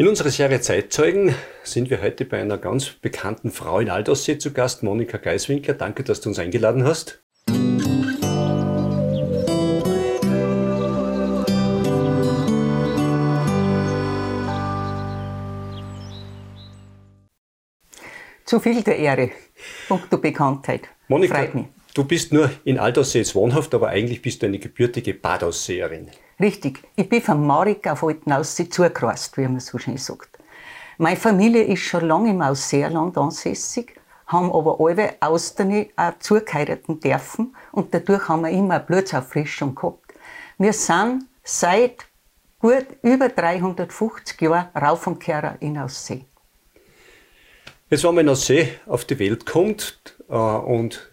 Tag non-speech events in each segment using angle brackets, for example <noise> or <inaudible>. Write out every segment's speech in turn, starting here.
In unserer Serie Zeitzeugen sind wir heute bei einer ganz bekannten Frau in Aldossee zu Gast, Monika Geiswinker. Danke, dass du uns eingeladen hast. Zu viel der Ehre. Punkto Bekanntheit. Monika, Freut mich. Du bist nur in Aldaussee wohnhaft, aber eigentlich bist du eine gebürtige Badausseerin. Richtig. Ich bin von Marika auf Altenaussee zugereist, wie man so schön sagt. Meine Familie ist schon lange im Ausseerland ansässig, haben aber alle Austerne auch zugeheiraten dürfen und dadurch haben wir immer eine Blutsauffrischung gehabt. Wir sind seit gut über 350 Jahren Rauf und Kehrer in Aussee. Jetzt, wenn man in Aussee auf die Welt kommt äh, und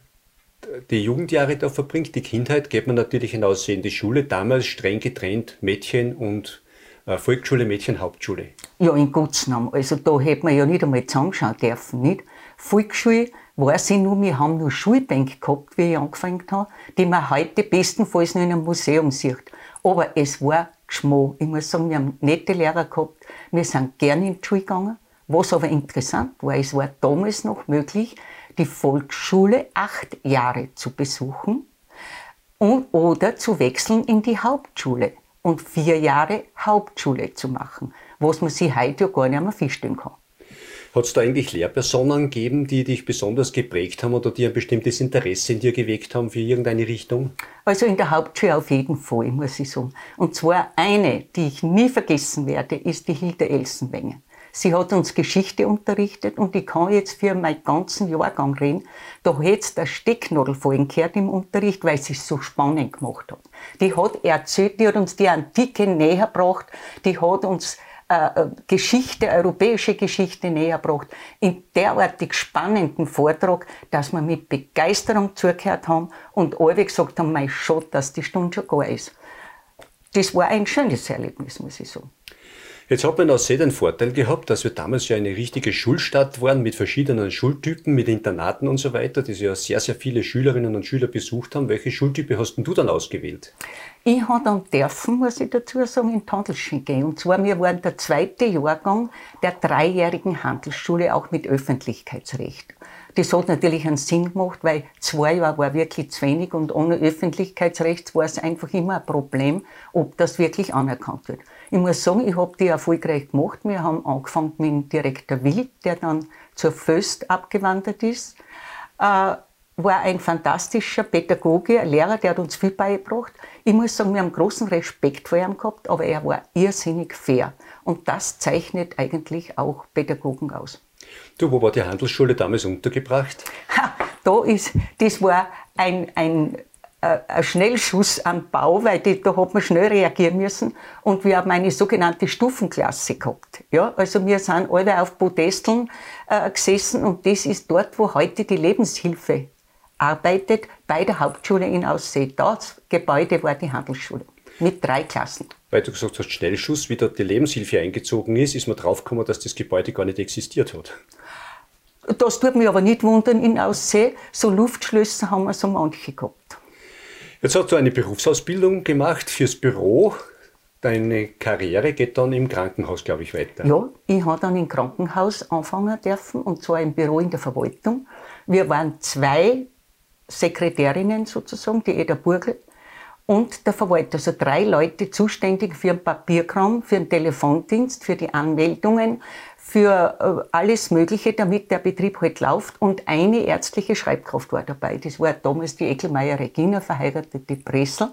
die Jugendjahre da verbringt, die Kindheit, geht man natürlich hinaus in die Schule, damals streng getrennt Mädchen und äh, Volksschule, Mädchen, Hauptschule. Ja, in Gottes Namen. Also da hätte man ja nicht einmal zusammenschauen dürfen, nicht? Volksschule weiß ich nur, wir haben nur Schulbänke gehabt, wie ich angefangen habe, die man heute bestenfalls nur in einem Museum sieht. Aber es war Geschmack. Ich muss sagen, wir haben nette Lehrer gehabt. Wir sind gerne in die Schule gegangen. Was aber interessant war, es war damals noch möglich, die Volksschule acht Jahre zu besuchen und, oder zu wechseln in die Hauptschule und vier Jahre Hauptschule zu machen, was man sich heute ja gar nicht mehr feststellen kann. Hat es da eigentlich Lehrpersonen gegeben, die dich besonders geprägt haben oder die ein bestimmtes Interesse in dir geweckt haben für irgendeine Richtung? Also in der Hauptschule auf jeden Fall, muss ich sagen. Und zwar eine, die ich nie vergessen werde, ist die Hilde Elsenwenger. Sie hat uns Geschichte unterrichtet und ich kann jetzt für meinen ganzen Jahrgang reden. Da hätte der Stecknadel vorhin gehört im Unterricht, weil sie es so spannend gemacht hat. Die hat erzählt, die hat uns die Antike näher gebracht, die hat uns äh, äh Geschichte, europäische Geschichte näher gebracht. In derartig spannenden Vortrag, dass wir mit Begeisterung zugehört haben und alle gesagt haben, mein Schott, dass die Stunde schon gar ist. Das war ein schönes Erlebnis, muss ich sagen. Jetzt hat man auch sehr den Vorteil gehabt, dass wir damals ja eine richtige Schulstadt waren mit verschiedenen Schultypen, mit Internaten und so weiter, die ja sehr, sehr viele Schülerinnen und Schüler besucht haben. Welche Schultype hast denn du dann ausgewählt? Ich habe dann dürfen, muss ich dazu sagen, in Tandelschen gehen. Und zwar, wir waren der zweite Jahrgang der dreijährigen Handelsschule, auch mit Öffentlichkeitsrecht. Das hat natürlich einen Sinn gemacht, weil zwei Jahre war wirklich zu wenig und ohne Öffentlichkeitsrecht war es einfach immer ein Problem, ob das wirklich anerkannt wird. Ich muss sagen, ich habe die erfolgreich gemacht. Wir haben angefangen mit dem Direktor Wild, der dann zur Föst abgewandert ist. Äh, war ein fantastischer Pädagoge, ein Lehrer, der hat uns viel beigebracht. Ich muss sagen, wir haben großen Respekt vor ihm gehabt, aber er war irrsinnig fair. Und das zeichnet eigentlich auch Pädagogen aus. Du, wo war die Handelsschule damals untergebracht? Ha, da ist, das war ein, ein äh, ein Schnellschuss am Bau, weil die, da hat man schnell reagieren müssen. Und wir haben eine sogenannte Stufenklasse gehabt. Ja, also wir sind alle auf Podesteln äh, gesessen und das ist dort, wo heute die Lebenshilfe arbeitet, bei der Hauptschule in Aussee. Das Gebäude war die Handelsschule mit drei Klassen. Weil du gesagt hast, Schnellschuss, wie dort die Lebenshilfe eingezogen ist, ist man draufgekommen, dass das Gebäude gar nicht existiert hat. Das tut mich aber nicht wundern in Aussee. So Luftschlösser haben wir so manche gehabt. Jetzt hast du eine Berufsausbildung gemacht fürs Büro. Deine Karriere geht dann im Krankenhaus, glaube ich, weiter. Ja, ich habe dann im Krankenhaus anfangen dürfen, und zwar im Büro in der Verwaltung. Wir waren zwei Sekretärinnen sozusagen, die Eda Burgel und der Verwalter, also drei Leute zuständig für den Papierkram, für den Telefondienst, für die Anmeldungen, für äh, alles Mögliche, damit der Betrieb halt läuft. Und eine ärztliche Schreibkraft war dabei. Das war damals die Eckelmeier Regina, verheiratete Pressel.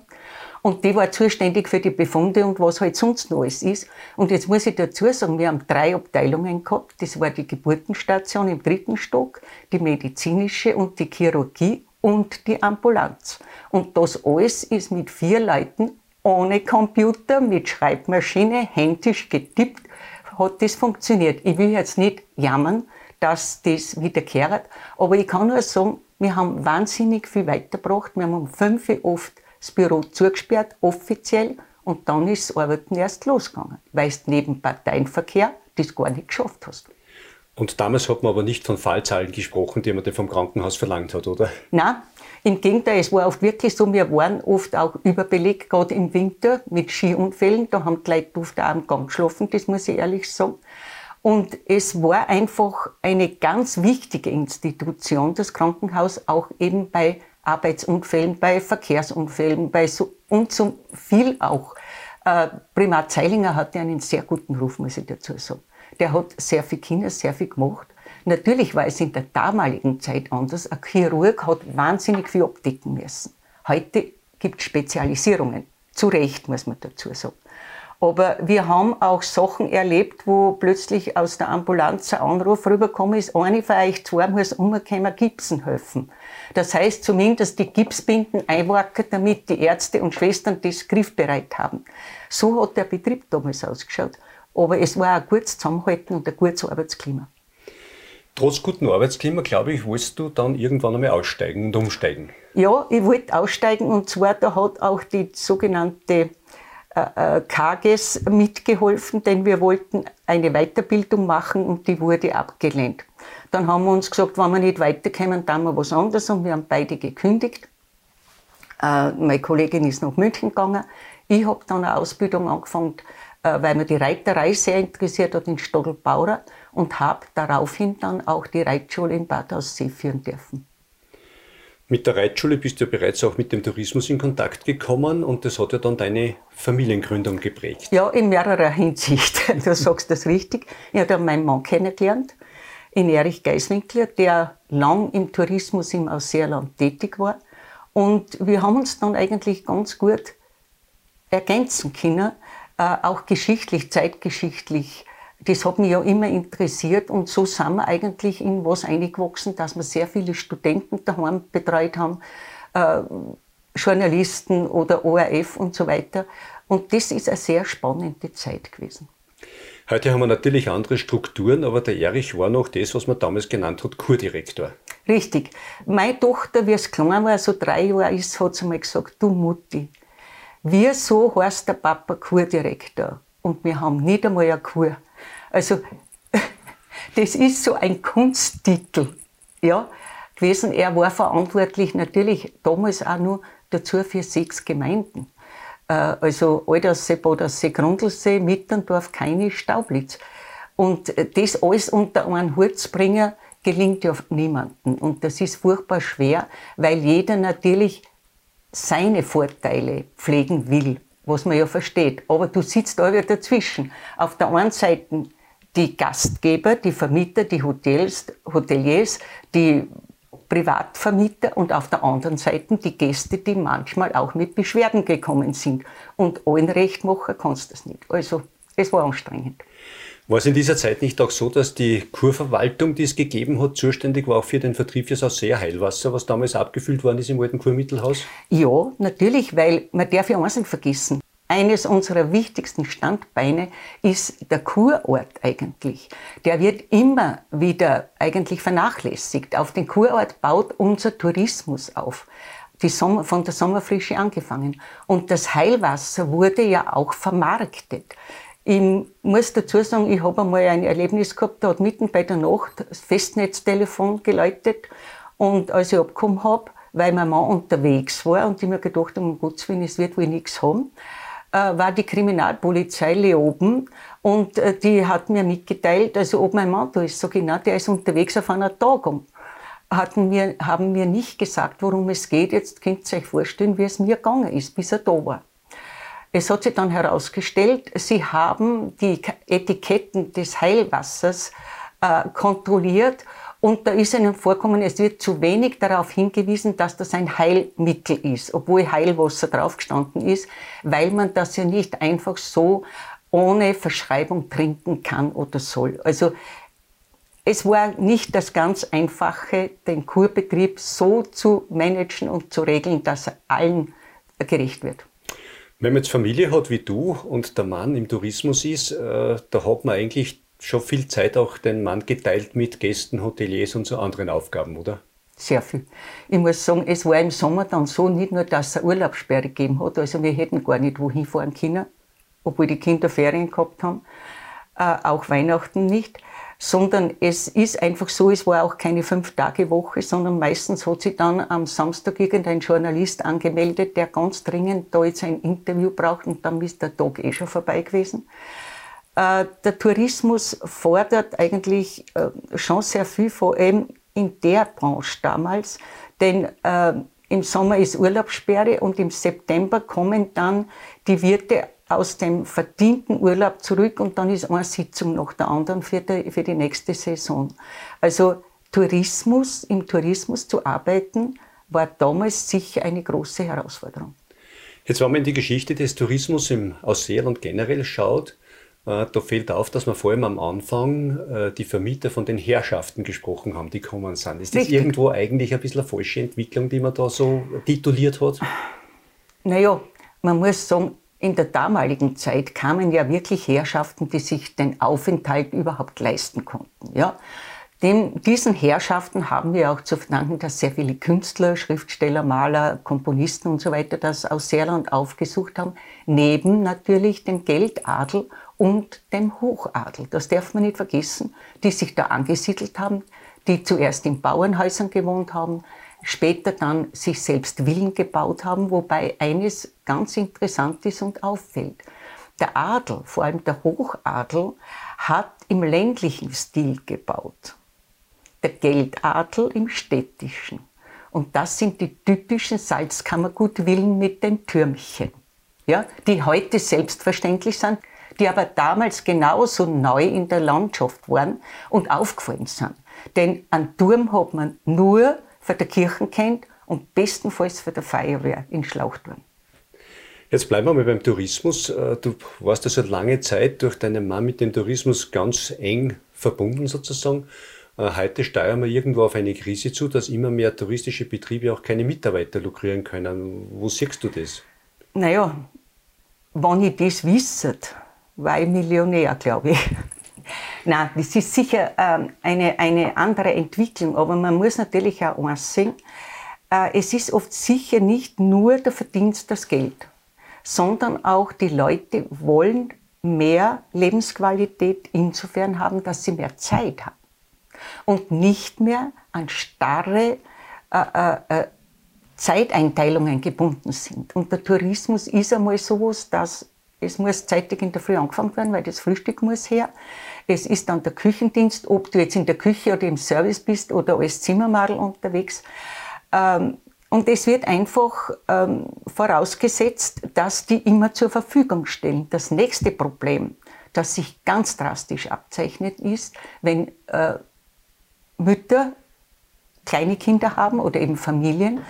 Und die war zuständig für die Befunde und was halt sonst noch alles ist. Und jetzt muss ich dazu sagen, wir haben drei Abteilungen gehabt. Das war die Geburtenstation im dritten Stock, die medizinische und die Chirurgie und die Ambulanz. Und das alles ist mit vier Leuten ohne Computer, mit Schreibmaschine, händisch getippt hat das funktioniert. Ich will jetzt nicht jammern, dass das wiederkehrt, aber ich kann nur sagen, wir haben wahnsinnig viel weitergebracht. Wir haben um fünf Uhr oft das Büro zugesperrt, offiziell, und dann ist das Arbeiten erst losgegangen, weil du neben Parteienverkehr das gar nicht geschafft hast. Und damals hat man aber nicht von Fallzahlen gesprochen, die man vom Krankenhaus verlangt hat, oder? Nein, Im Gegenteil, es war oft wirklich so, wir waren oft auch überbelegt, gerade im Winter mit Skiunfällen. Da haben die Leute oft auch am Gang geschlafen, das muss ich ehrlich sagen. Und es war einfach eine ganz wichtige Institution, das Krankenhaus, auch eben bei Arbeitsunfällen, bei Verkehrsunfällen, bei so, und so viel auch. Äh, Primat Zeilinger hatte einen sehr guten Ruf, muss ich dazu sagen. Der hat sehr viel Kinder, sehr viel gemacht. Natürlich war es in der damaligen Zeit anders. Ein Chirurg hat wahnsinnig viel abdecken müssen. Heute gibt es Spezialisierungen. Zu Recht, muss man dazu sagen. Aber wir haben auch Sachen erlebt, wo plötzlich aus der Ambulanz ein Anruf rübergekommen ist, eine von euch zwei muss umkommen, Gipsen helfen. Das heißt zumindest die Gipsbinden einwacken, damit die Ärzte und Schwestern das griffbereit haben. So hat der Betrieb damals ausgeschaut. Aber es war ein gutes Zusammenhalten und ein gutes Arbeitsklima. Trotz gutem Arbeitsklima, glaube ich, wolltest du dann irgendwann einmal aussteigen und umsteigen. Ja, ich wollte aussteigen und zwar, da hat auch die sogenannte äh, äh KGS mitgeholfen, denn wir wollten eine Weiterbildung machen und die wurde abgelehnt. Dann haben wir uns gesagt, wenn wir nicht weiterkommen, dann wir was anderes und wir haben beide gekündigt. Äh, meine Kollegin ist nach München gegangen. Ich habe dann eine Ausbildung angefangen, weil mir die Reiterei sehr interessiert hat in Stoddelbauer und habe daraufhin dann auch die Reitschule in Bad Aussee führen dürfen. Mit der Reitschule bist du ja bereits auch mit dem Tourismus in Kontakt gekommen und das hat ja dann deine Familiengründung geprägt. Ja, in mehrerer Hinsicht. <laughs> Du sagst das richtig. Ich habe meinen Mann kennengelernt, in Erich Geiswinkler, der lang im Tourismus im Ausseerland tätig war. Und wir haben uns dann eigentlich ganz gut ergänzen können, äh, auch geschichtlich, zeitgeschichtlich das hat mich ja immer interessiert und so sind wir eigentlich in was eingewachsen, dass wir sehr viele Studenten daheim betreut haben, äh, Journalisten oder ORF und so weiter. Und das ist eine sehr spannende Zeit gewesen. Heute haben wir natürlich andere Strukturen, aber der Erich war noch das, was man damals genannt hat, Kurdirektor. Richtig. Meine Tochter, wie es klein war, so drei Jahre ist, hat sie mal gesagt, du Mutti, wieso heißt der Papa Kurdirektor? Und wir haben nicht einmal eine Kur. Also, <laughs> das ist so ein Kunsttitel, ja, gewesen. Er war verantwortlich natürlich damals auch nur dazu für sechs Gemeinden. Äh, also Aldersee, Bodensee, Grundlsee, Mitterndorf, keine Staublitz. Und das alles unter einen Hut zu bringen, gelingt ja niemandem. Und das ist furchtbar schwer, weil jeder natürlich seine Vorteile pflegen will, was man ja versteht. Aber du sitzt da wieder dazwischen. Auf der einen Seite die Gastgeber, die Vermieter, die Hotels, Hoteliers, die Privatvermieter und auf der anderen Seite die Gäste, die manchmal auch mit Beschwerden gekommen sind. Und allen recht machen kannst du das nicht. Also, es war anstrengend. War es in dieser Zeit nicht auch so, dass die Kurverwaltung, die es gegeben hat, zuständig war auch für den Vertrieb fürs Ausseerheilwasser, was damals abgefüllt worden ist im alten Kurmittelhaus? Ja, natürlich, weil man darf ja eins nicht vergessen. Eines unserer wichtigsten Standbeine ist der Kurort eigentlich. Der wird immer wieder eigentlich vernachlässigt. Auf den Kurort baut unser Tourismus auf. Sommer, von der Sommerfrische angefangen. Und das Heilwasser wurde ja auch vermarktet. Ich muss dazu sagen, ich habe einmal ein Erlebnis gehabt, da hat mitten bei der Nacht das Festnetztelefon geläutet. Und als ich abgekommen habe, weil mein Mann unterwegs war und ich mir gedacht habe, um Gottes Willen, es wird wohl nichts haben, äh, war die Kriminalpolizei Leoben und äh, die hat mir mitgeteilt, also ob mein Mann da ist. So genau, der ist unterwegs auf einer Tagung. Hatten mir, haben mir nicht gesagt, worum es geht. Jetzt könnt ihr euch vorstellen, wie es mir gegangen ist, bis er da war. Es hat sich dann herausgestellt, sie haben die Etiketten des Heilwassers äh, kontrolliert und da ist ihnen vorkommen, es wird zu wenig darauf hingewiesen, dass das ein Heilmittel ist, obwohl Heilwasser draufgestanden ist, weil man das ja nicht einfach so ohne Verschreibung trinken kann oder soll. Also es war nicht das ganz Einfache, den Kurbetrieb so zu managen und zu regeln, dass er allen gerecht wird. Wenn man jetzt Familie hat wie du und der Mann im Tourismus ist, äh, da hat man eigentlich schon viel Zeit auch den Mann geteilt mit Gästen, Hoteliers und so anderen Aufgaben, oder? Sehr viel. Ich muss sagen, es war im Sommer dann so, nicht nur, dass es Urlaubssperre gegeben hat, also wir hätten gar nicht wohin fahren können, obwohl die Kinder Ferien gehabt haben, äh, auch Weihnachten nicht, sondern es ist einfach so, es war auch keine Fünf-Tage-Woche, sondern meistens hat sich dann am Samstag irgendein Journalist angemeldet, der ganz dringend da jetzt ein Interview braucht und dann ist der Tag eh schon vorbei gewesen. Äh, der Tourismus fordert eigentlich äh, schon sehr viel, vor allem in der Branche damals, denn äh, im Sommer ist Urlaubssperre und im September kommen dann die Wirte aus dem verdienten Urlaub zurück und dann ist eine Sitzung nach der anderen für die, für die nächste Saison. Also Tourismus, im Tourismus zu arbeiten, war damals sicher eine große Herausforderung. Jetzt, wenn man in die Geschichte des Tourismus im Ausseerland generell schaut, äh, da fällt auf, dass wir vor allem am Anfang äh, die Vermieter von den Herrschaften gesprochen haben, die kommen sind. Ist das Richtig. irgendwo eigentlich ein bisschen eine falsche Entwicklung, die man da so tituliert hat? Naja, man muss sagen, in der damaligen Zeit kamen ja wirklich Herrschaften, die sich den Aufenthalt überhaupt leisten konnten. Ja? Dem, diesen Herrschaften haben wir auch zu verdanken, dass sehr viele Künstler, Schriftsteller, Maler, Komponisten und so weiter das aus Seerland aufgesucht haben, neben natürlich dem Geldadel und dem Hochadel. Das darf man nicht vergessen, die sich da angesiedelt haben, die zuerst in Bauernhäusern gewohnt haben, später dann sich selbst Villen gebaut haben, wobei eines ganz interessant ist und auffällt. Der Adel, vor allem der Hochadel, hat im ländlichen Stil gebaut. Der Geldadel im städtischen. Und das sind die typischen Salzkammergutvillen mit den Türmchen, ja, die heute selbstverständlich sind, die aber damals genauso neu in der Landschaft waren und aufgefallen sind. Denn einen Turm hat man nur von der Kirche kennt und bestenfalls von der Feuerwehr in Schlauchturm. Jetzt bleiben wir mal beim Tourismus. Äh, du warst also lange Zeit durch deinen Mann mit dem Tourismus ganz eng verbunden sozusagen. Äh, heute steuern wir irgendwo auf eine Krise zu, dass immer mehr touristische Betriebe auch keine Mitarbeiter lukrieren können. Wo siehst du das? Naja, wenn ich das wisse, war ich Millionär, glaube ich. Nein, das ist sicher ähm, eine, eine andere Entwicklung, aber man muss natürlich auch eins sehen, äh, es ist oft sicher nicht nur der Verdienst das Geld, sondern auch die Leute wollen mehr Lebensqualität insofern haben, dass sie mehr Zeit haben und nicht mehr an starre äh, äh, äh Zeiteinteilungen gebunden sind. Und der Tourismus ist einmal sowas, dass es muss zeitig in der Früh angefangen werden, weil das Frühstück muss her. Es ist dann der Küchendienst, ob du jetzt in der Küche oder im Service bist oder als Zimmermadel unterwegs. Ähm, und es wird einfach ähm, vorausgesetzt, dass die immer zur Verfügung stehen. Das nächste Problem, das sich ganz drastisch abzeichnet, ist, wenn äh, Mütter kleine Kinder haben oder eben Familien,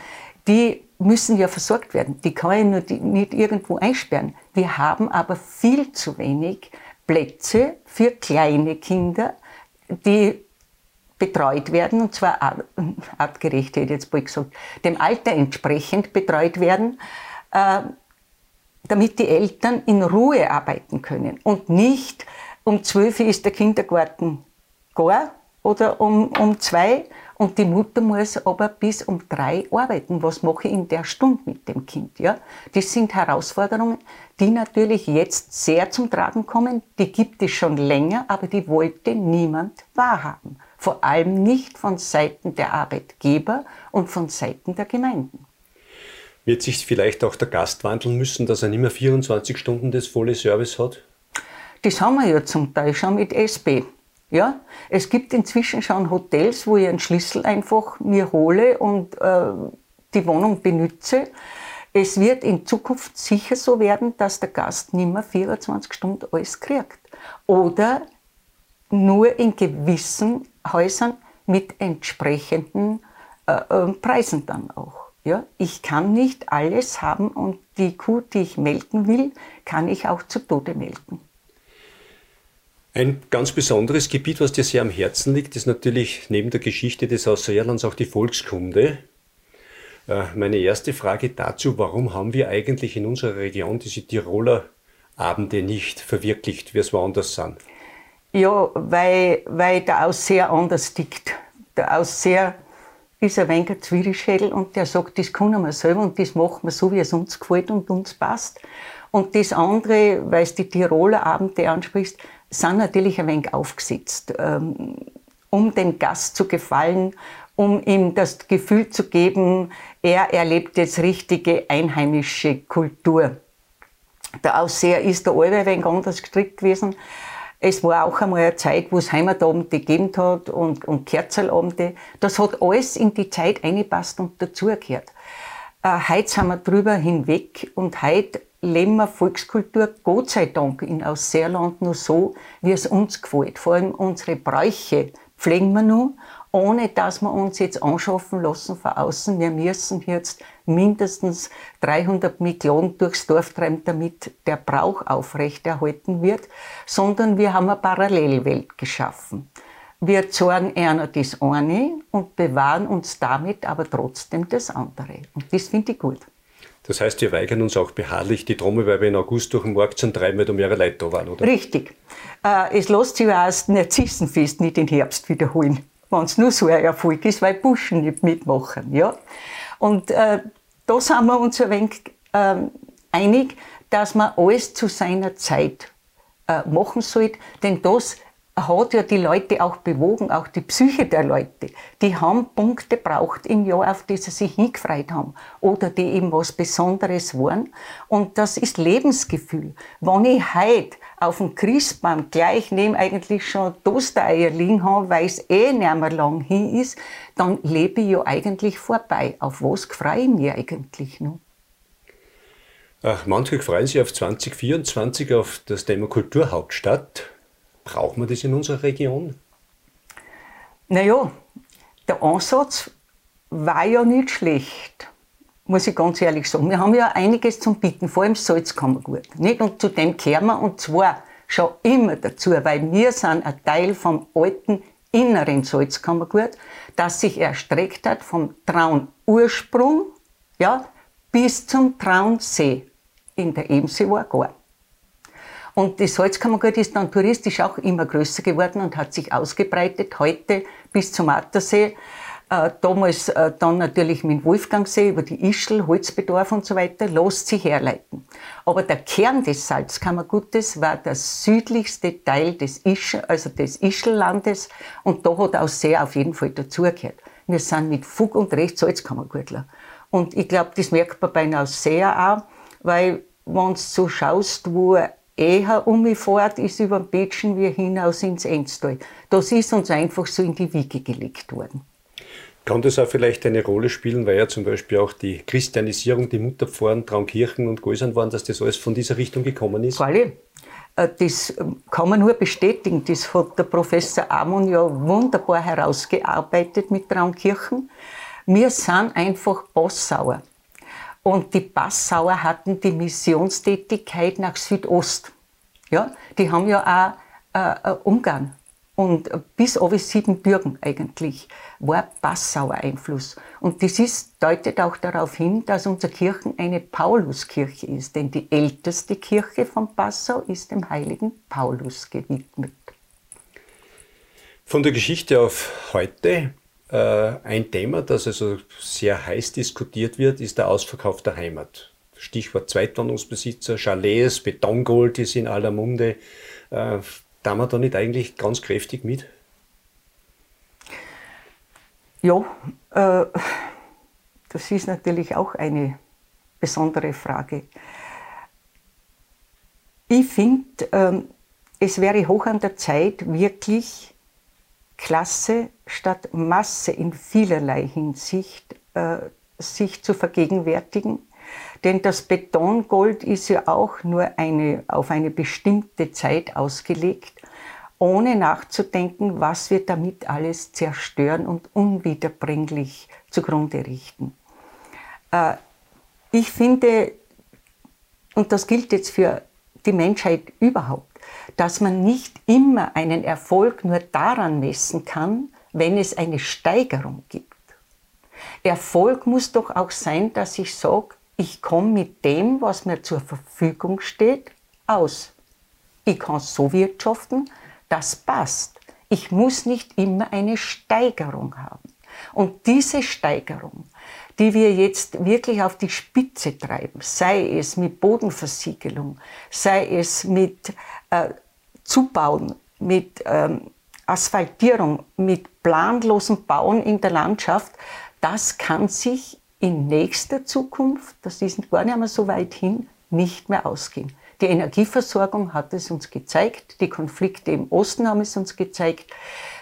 die müssen ja versorgt werden. Die kann ich nur nicht irgendwo einsperren. Wir haben aber viel zu wenig Plätze für kleine Kinder, die betreut werden, und zwar artgerecht, hätte ich jetzt bald gesagt, dem Alter entsprechend betreut werden, äh, damit die Eltern in Ruhe arbeiten können und nicht um zwölf ist der Kindergarten gar oder um, um zwei und die Mutter muss aber bis um drei arbeiten. Was mache ich in der Stunde mit dem Kind? Ja? Das sind Herausforderungen, die natürlich jetzt sehr zum Tragen kommen. Die gibt es schon länger, aber die wollte niemand wahrhaben. Vor allem nicht von Seiten der Arbeitgeber und von Seiten der Gemeinden. Wird sich vielleicht auch der Gast wandeln müssen, dass er nicht mehr 24 Stunden das volle Service hat? Das haben wir ja zum Teil schon mit SB. Ja, es gibt inzwischen schon Hotels, wo ich einen Schlüssel einfach mir hole und äh, die Wohnung benütze. Es wird in Zukunft sicher so werden, dass der Gast nicht mehr 24 Stunden alles kriegt. Oder nur in gewissen Häusern mit entsprechenden äh, äh, Preisen dann auch. Ja, ich kann nicht alles haben und die Kuh, die ich melken will, kann ich auch zu Tode melken. Ein ganz besonderes Gebiet, was dir sehr am Herzen liegt, ist natürlich neben der Geschichte des Ausseerlands auch die Volkskunde. Äh, meine erste Frage dazu, warum haben wir eigentlich in unserer Region diese Tiroler Abende nicht verwirklicht, wie es woanders sind? Ja, weil, weil der Ausseher anders tickt. Der Ausseher ist ein wenig ein und der sagt, das können wir selber und das machen wir so, wie es uns gefällt und uns passt. Und das andere, weil es die Tiroler Abende ansprichst, sind natürlich ein wenig aufgesetzt, ähm, um dem Gast zu gefallen, um ihm das Gefühl zu geben, er erlebt jetzt richtige einheimische Kultur. Der Ausseher ist der Alwe ein wenig anders gestrickt gewesen. Es war auch einmal eine Zeit, wo es Heimatabende gegeben hat und, und Kerzelabende. Das hat alles in die Zeit eingepasst und dazugehört. Äh, heute sind wir drüber hinweg und heute leben wir Volkskultur, Gott sei Dank, in Ausseerland nur so, wie es uns gefällt. Vor allem unsere Bräuche pflegen wir nur ohne dass wir uns jetzt anschaffen lassen von außen. Wir müssen jetzt mindestens 300 Millionen durchs Dorf treiben, damit der Brauch aufrechterhalten wird, sondern wir haben eine Parallelwelt geschaffen. Wir zeigen einer das eine und bewahren uns damit aber trotzdem das andere. Und das finde ich gut. Das heißt, wir weigern uns auch beharrlich die Trommel, weil wir in August durch den Markt sind, treiben, weil da mehrere Leute da waren, oder? Richtig. Äh, es lässt sich auch das Narzissenfest nicht im Herbst wiederholen wenn es nur so ein Erfolg ist, weil Buschen nicht mitmachen. Ja? Und äh, da sind wir uns ein wenig äh, einig, dass man alles zu seiner Zeit äh, machen sollte, denn das hat ja die Leute auch bewogen, auch die Psyche der Leute. Die haben Punkte braucht im Jahr, auf die sie sich hingefreut haben oder die eben was Besonderes waren. Und das ist Lebensgefühl. Wenn ich heute auf dem Christbaum gleich neben eigentlich schon Toastereier liegen habe, weil es eh nicht mehr lang hin ist, dann lebe ich ja eigentlich vorbei. Auf was freue ich mich eigentlich noch? Ach, manche freuen sich auf 2024 auf das Thema Kulturhauptstadt. Brauchen wir das in unserer Region? Naja, der Ansatz war ja nicht schlecht, muss ich ganz ehrlich sagen. Wir haben ja einiges zum Bieten, vor allem Salzkammergut. Nicht? Und zu dem kehren wir, und zwar schon immer dazu, weil wir sind ein Teil vom alten inneren Salzkammergut, das sich erstreckt hat vom Traunursprung ja, bis zum Traunsee. In der Ebensee war gar. Und das Salzkammergut ist dann touristisch auch immer größer geworden und hat sich ausgebreitet, heute bis zum Attersee. Äh, damals äh, dann natürlich mit Wolfgangsee über die Ischl, Holzbedarf und so weiter, lässt sich herleiten. Aber der Kern des Salzkammergutes war der südlichste Teil des Ischl, also des Ischllandes und da hat auch sehr auf jeden Fall dazugehört. Wir sind mit Fug und Recht Salzkammergutler. Und ich glaube, das merkt man bei einer sehr auch, weil wenn du so schaust, wo eher umgefährt ist über den Betschen wie hinaus ins Enstal. Das ist uns einfach so in die Wiege gelegt worden. Kann das auch vielleicht eine Rolle spielen, weil ja zum Beispiel auch die Christianisierung, die Mutterpfarren, Traunkirchen und Gäusern waren, dass das alles von dieser Richtung gekommen ist? Alle. Äh, das ähm, kann man nur bestätigen. Das hat der Professor Amon ja wunderbar herausgearbeitet mit Traunkirchen. Wir sind einfach Bossauer. Und die Passauer hatten die Missionstätigkeit nach Südost. Ja, die haben ja auch äh, äh Ungarn. Und bis auf Siebenbürgen eigentlich war Passauer Einfluss. Und das ist, deutet auch darauf hin, dass unsere Kirche eine Pauluskirche ist. Denn die älteste Kirche von Passau ist dem heiligen Paulus gewidmet. Von der Geschichte auf heute ein Thema, das also sehr heiß diskutiert wird, ist der Ausverkauf der Heimat. Stichwort Zweitwohnungsbesitzer, Chalets, Betongold ist in aller Munde. Äh, da man da nicht eigentlich ganz kräftig mit? Ja, äh, das ist natürlich auch eine besondere Frage. Ich finde, äh, es wäre hoch an der Zeit, wirklich Klasse statt Masse in vielerlei Hinsicht äh, sich zu vergegenwärtigen. Denn das Betongold ist ja auch nur eine, auf eine bestimmte Zeit ausgelegt, ohne nachzudenken, was wir damit alles zerstören und unwiederbringlich zugrunde richten. Äh, ich finde, und das gilt jetzt für die Menschheit überhaupt, dass man nicht immer einen Erfolg nur daran messen kann, wenn es eine Steigerung gibt. Erfolg muss doch auch sein, dass ich sage, ich komme mit dem, was mir zur Verfügung steht, aus. Ich kann so wirtschaften, das passt. Ich muss nicht immer eine Steigerung haben. Und diese Steigerung, die wir jetzt wirklich auf die Spitze treiben, sei es mit Bodenversiegelung, sei es mit äh, Zubauen, mit ähm, Asphaltierung, mit planlosem Bauen in der Landschaft, das kann sich in nächster Zukunft, das ist gar nicht mehr so weit hin, nicht mehr ausgehen. Die Energieversorgung hat es uns gezeigt, die Konflikte im Osten haben es uns gezeigt.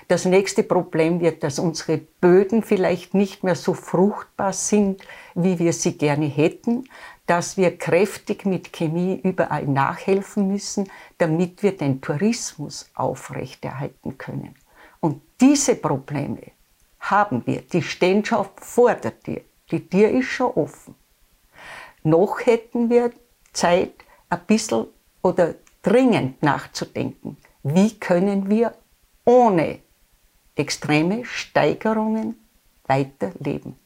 Das nächste Problem wird, dass unsere Böden vielleicht nicht mehr so fruchtbar sind, wie wir sie gerne hätten, dass wir kräftig mit Chemie überall nachhelfen müssen, damit wir den Tourismus aufrechterhalten können. Und diese Probleme haben wir, die stehen schon vor der Tür. Die Tür ist schon offen. Noch hätten wir Zeit, ein bisschen oder dringend nachzudenken, wie können wir ohne extreme Steigerungen weiterleben.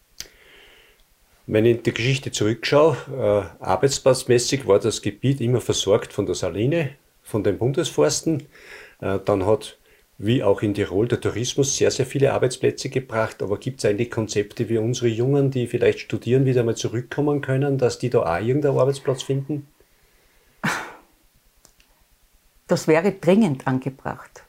Wenn ich in die Geschichte zurückschaue, äh, arbeitsplatzmäßig war das Gebiet immer versorgt von der Saline, von den Bundesforsten. Äh, dann hat, wie auch in Tirol, der Tourismus sehr, sehr viele Arbeitsplätze gebracht. Aber gibt es eigentlich Konzepte wie unsere Jungen, die vielleicht studieren, wieder mal zurückkommen können, dass die da auch irgendeinen Arbeitsplatz finden? Das wäre dringend angebracht.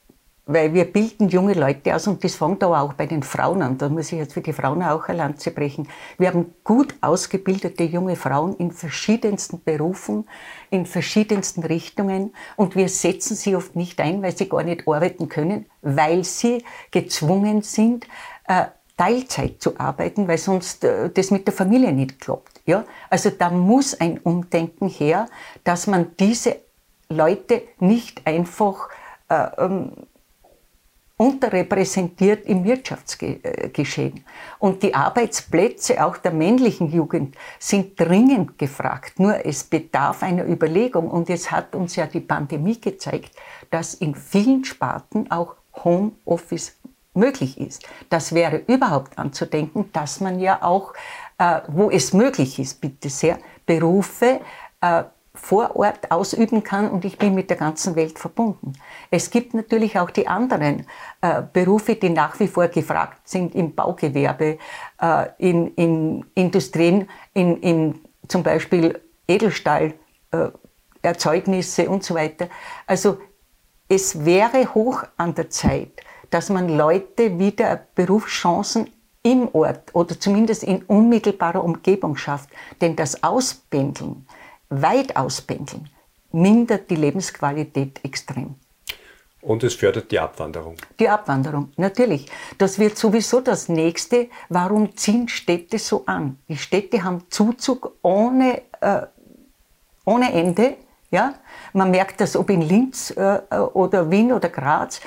Weil wir bilden junge Leute aus und das fängt aber auch bei den Frauen an. Da muss ich jetzt für die Frauen auch eine Lanze brechen. Wir haben gut ausgebildete junge Frauen in verschiedensten Berufen, in verschiedensten Richtungen und wir setzen sie oft nicht ein, weil sie gar nicht arbeiten können, weil sie gezwungen sind, äh, Teilzeit zu arbeiten, weil sonst äh, das mit der Familie nicht klappt. Ja? Also da muss ein Umdenken her, dass man diese Leute nicht einfach äh, ähm, unterrepräsentiert im Wirtschaftsgeschehen. Und die Arbeitsplätze auch der männlichen Jugend sind dringend gefragt. Nur es bedarf einer Überlegung. Und es hat uns ja die Pandemie gezeigt, dass in vielen Sparten auch Homeoffice möglich ist. Das wäre überhaupt anzudenken, dass man ja auch, äh, wo es möglich ist, bitte sehr, Berufe äh, vor Ort ausüben kann und ich bin mit der ganzen Welt verbunden. Es gibt natürlich auch die anderen äh, Berufe, die nach wie vor gefragt sind im Baugewerbe, äh, in, in Industrien, in, in zum Beispiel Edelstahlerzeugnisse äh, und so weiter. Also es wäre hoch an der Zeit, dass man Leute wieder Berufschancen im Ort oder zumindest in unmittelbarer Umgebung schafft. Denn das Auspendeln, weit auspendeln, mindert die Lebensqualität extrem. Und es fördert die Abwanderung. Die Abwanderung, natürlich. Das wird sowieso das Nächste. Warum ziehen Städte so an? Die Städte haben Zuzug ohne, äh, ohne Ende. Ja? Man merkt das, ob in Linz äh, oder Wien oder Graz,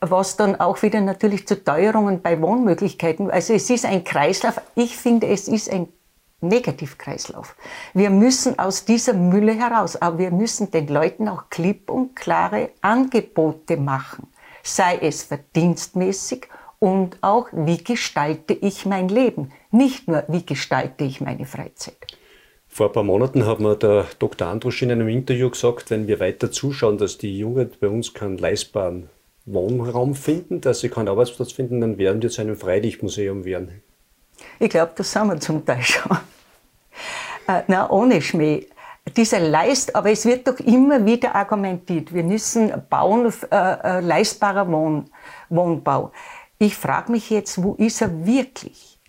was dann auch wieder natürlich zu Teuerungen bei Wohnmöglichkeiten. Also es ist ein Kreislauf. Ich finde, es ist ein Negativkreislauf. Wir müssen aus dieser Mülle heraus, aber wir müssen den Leuten auch klipp und klare Angebote machen, sei es verdienstmäßig und auch, wie gestalte ich mein Leben, nicht nur, wie gestalte ich meine Freizeit. Vor ein paar Monaten hat mir der Dr. Andrusch in einem Interview gesagt, wenn wir weiter zuschauen, dass die Jugend bei uns keinen leistbaren Wohnraum finden, dass sie keinen Arbeitsplatz finden, dann werden wir zu einem Freilichtmuseum werden. Ich glaube, das sind wir zum Teil schon. Äh, na, ohne Schmäh. Diese Leist, aber es wird doch immer wieder argumentiert, wir müssen bauen, äh, äh, leistbarer Wohn, Wohnbau. Ich frage mich jetzt, wo ist er wirklich?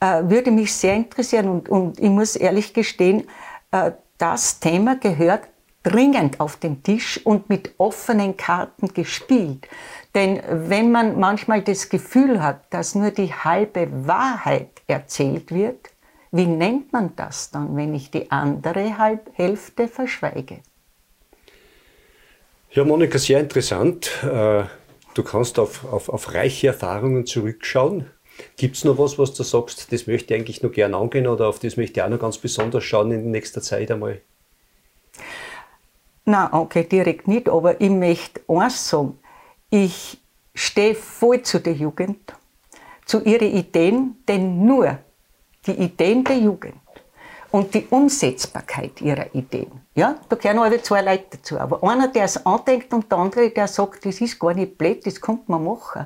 Äh, würde mich sehr interessieren und, und ich muss ehrlich gestehen, äh, das Thema gehört dringend auf den Tisch und mit offenen Karten gespielt. Denn wenn man manchmal das Gefühl hat, dass nur die halbe Wahrheit erzählt wird, wie nennt man das dann, wenn ich die andere Halbhälfte verschweige? Ja, Monika, sehr interessant. Äh, du kannst auf, auf, auf reiche Erfahrungen zurückschauen. Gibt es noch was, was du sagst, das möchte ich eigentlich noch gerne angehen oder auf das möchte ich auch noch ganz besonders schauen in nächster Zeit einmal? Na, okay, direkt nicht, aber ich möchte eins sagen. Ich stehe voll zu der Jugend, zu ihren Ideen, denn nur die Ideen der Jugend und die Umsetzbarkeit ihrer Ideen. Ja, da gehören alle zwei Leute dazu. Aber einer, der es andenkt und der andere, der sagt, das ist gar nicht blöd, das kommt man machen.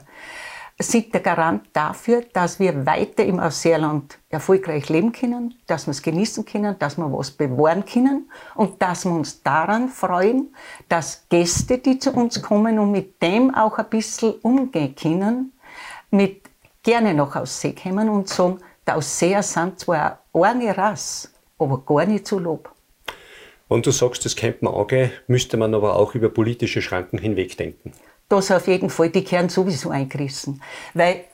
Sind der Garant dafür, dass wir weiter im Ausseerland erfolgreich leben können, dass wir es genießen können, dass wir was bewahren können und dass wir uns daran freuen, dass Gäste, die zu uns kommen und mit dem auch ein bisschen umgehen können, mit gerne nach Aussee kommen und sagen, der Ausseer sind zwar eine Rasse, aber gar nicht so lob. Und du sagst, das könnte man angehen, müsste man aber auch über politische Schranken hinwegdenken. Das auf jeden Fall, die kehren sowieso eingerissen. Weil,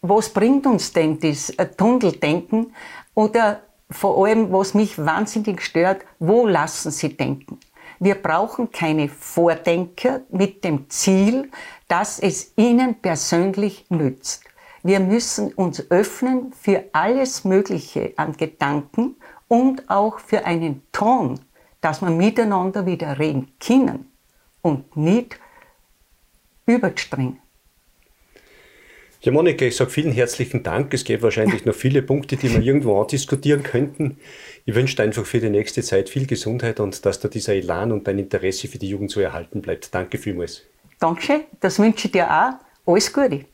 was bringt uns denn das Tunneldenken? Oder vor allem, was mich wahnsinnig stört, wo lassen sie denken? Wir brauchen keine Vordenker mit dem Ziel, dass es ihnen persönlich nützt. Wir müssen uns öffnen für alles Mögliche an Gedanken und auch für einen Ton, dass wir miteinander wieder reden können und nicht überstreng. Ja, Monika, ich sage vielen herzlichen Dank. Es gibt wahrscheinlich noch viele Punkte, die wir irgendwo diskutieren könnten. Ich wünsche dir einfach für die nächste Zeit viel Gesundheit und dass da dieser Elan und dein Interesse für die Jugend so erhalten bleibt. Danke vielmals. Danke, das wünsche ich dir auch. Alles Gute.